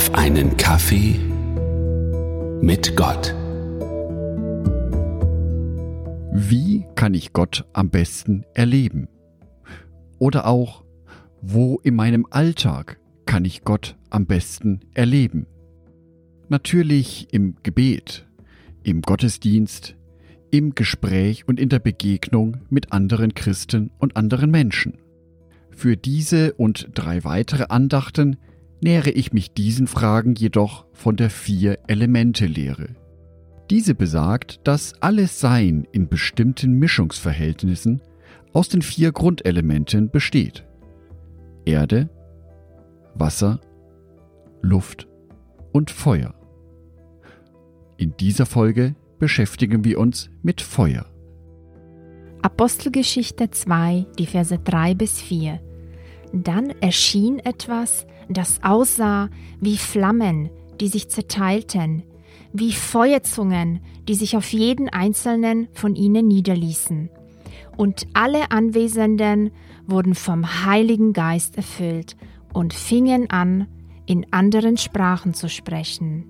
auf einen Kaffee mit Gott. Wie kann ich Gott am besten erleben? Oder auch, wo in meinem Alltag kann ich Gott am besten erleben? Natürlich im Gebet, im Gottesdienst, im Gespräch und in der Begegnung mit anderen Christen und anderen Menschen. Für diese und drei weitere Andachten nähere ich mich diesen Fragen jedoch von der Vier-Elemente-Lehre. Diese besagt, dass alles Sein in bestimmten Mischungsverhältnissen aus den vier Grundelementen besteht. Erde, Wasser, Luft und Feuer. In dieser Folge beschäftigen wir uns mit Feuer. Apostelgeschichte 2, die Verse 3 bis 4. Dann erschien etwas, das aussah wie Flammen, die sich zerteilten, wie Feuerzungen, die sich auf jeden einzelnen von ihnen niederließen. Und alle Anwesenden wurden vom Heiligen Geist erfüllt und fingen an, in anderen Sprachen zu sprechen,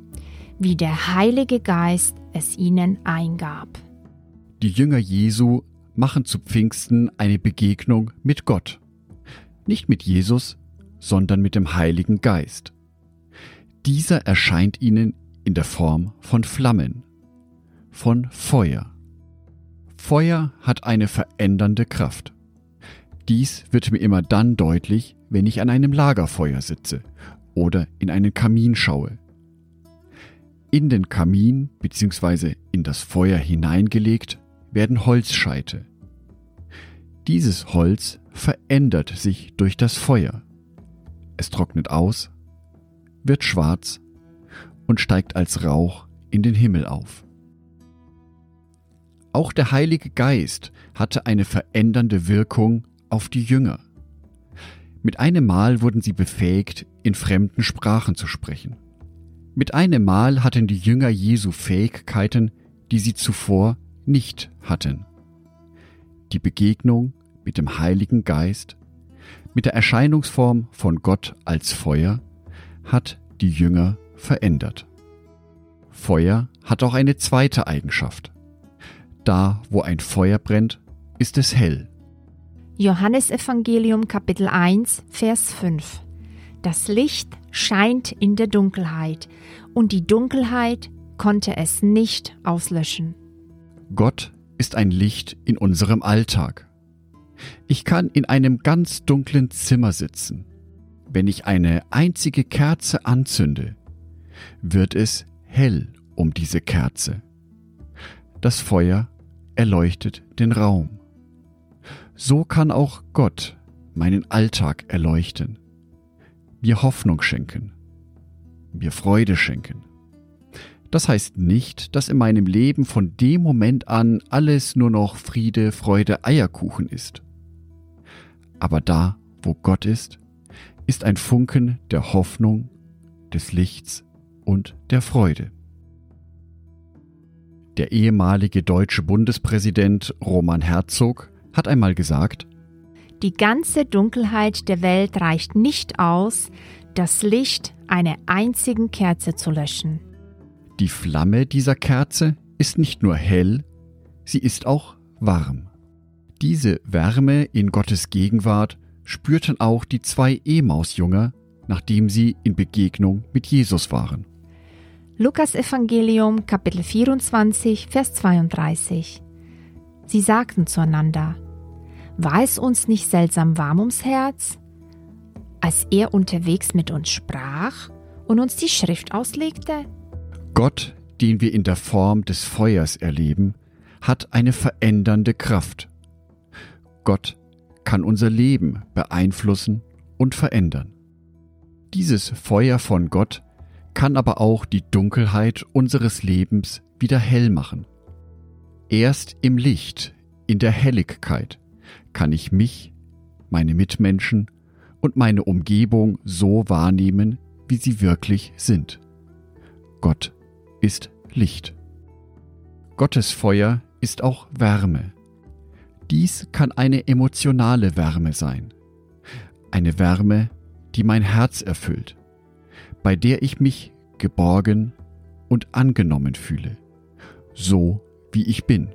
wie der Heilige Geist es ihnen eingab. Die Jünger Jesu machen zu Pfingsten eine Begegnung mit Gott. Nicht mit Jesus, sondern mit dem Heiligen Geist. Dieser erscheint ihnen in der Form von Flammen, von Feuer. Feuer hat eine verändernde Kraft. Dies wird mir immer dann deutlich, wenn ich an einem Lagerfeuer sitze oder in einen Kamin schaue. In den Kamin bzw. in das Feuer hineingelegt werden Holzscheite. Dieses Holz verändert sich durch das Feuer. Es trocknet aus, wird schwarz und steigt als Rauch in den Himmel auf. Auch der Heilige Geist hatte eine verändernde Wirkung auf die Jünger. Mit einem Mal wurden sie befähigt, in fremden Sprachen zu sprechen. Mit einem Mal hatten die Jünger Jesu Fähigkeiten, die sie zuvor nicht hatten. Die Begegnung mit dem Heiligen Geist, mit der Erscheinungsform von Gott als Feuer, hat die Jünger verändert. Feuer hat auch eine zweite Eigenschaft. Da, wo ein Feuer brennt, ist es hell. Johannesevangelium Kapitel 1, Vers 5 Das Licht scheint in der Dunkelheit, und die Dunkelheit konnte es nicht auslöschen. Gott ist ein Licht in unserem Alltag. Ich kann in einem ganz dunklen Zimmer sitzen. Wenn ich eine einzige Kerze anzünde, wird es hell um diese Kerze. Das Feuer erleuchtet den Raum. So kann auch Gott meinen Alltag erleuchten, mir Hoffnung schenken, mir Freude schenken. Das heißt nicht, dass in meinem Leben von dem Moment an alles nur noch Friede, Freude, Eierkuchen ist. Aber da, wo Gott ist, ist ein Funken der Hoffnung, des Lichts und der Freude. Der ehemalige deutsche Bundespräsident Roman Herzog hat einmal gesagt, Die ganze Dunkelheit der Welt reicht nicht aus, das Licht einer einzigen Kerze zu löschen. Die Flamme dieser Kerze ist nicht nur hell, sie ist auch warm. Diese Wärme in Gottes Gegenwart spürten auch die zwei Emausjünger, nachdem sie in Begegnung mit Jesus waren. Lukas Evangelium Kapitel 24 Vers 32 Sie sagten zueinander, war es uns nicht seltsam warm ums Herz, als er unterwegs mit uns sprach und uns die Schrift auslegte? Gott, den wir in der Form des Feuers erleben, hat eine verändernde Kraft. Gott kann unser Leben beeinflussen und verändern. Dieses Feuer von Gott kann aber auch die Dunkelheit unseres Lebens wieder hell machen. Erst im Licht, in der Helligkeit, kann ich mich, meine Mitmenschen und meine Umgebung so wahrnehmen, wie sie wirklich sind. Gott ist Licht. Gottes Feuer ist auch Wärme. Dies kann eine emotionale Wärme sein. Eine Wärme, die mein Herz erfüllt. bei der ich mich geborgen und angenommen fühle, so wie ich bin.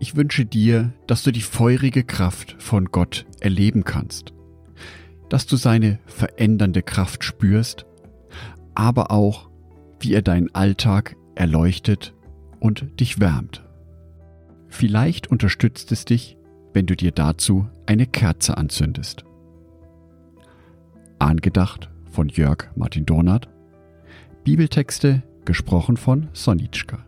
Ich wünsche dir, dass du die feurige Kraft von Gott erleben kannst, dass du seine verändernde Kraft spürst, aber auch, wie er deinen Alltag erleuchtet und dich wärmt. Vielleicht unterstützt es dich, wenn du dir dazu eine Kerze anzündest. Angedacht von Jörg Martin Donat. Bibeltexte gesprochen von Sonitschka.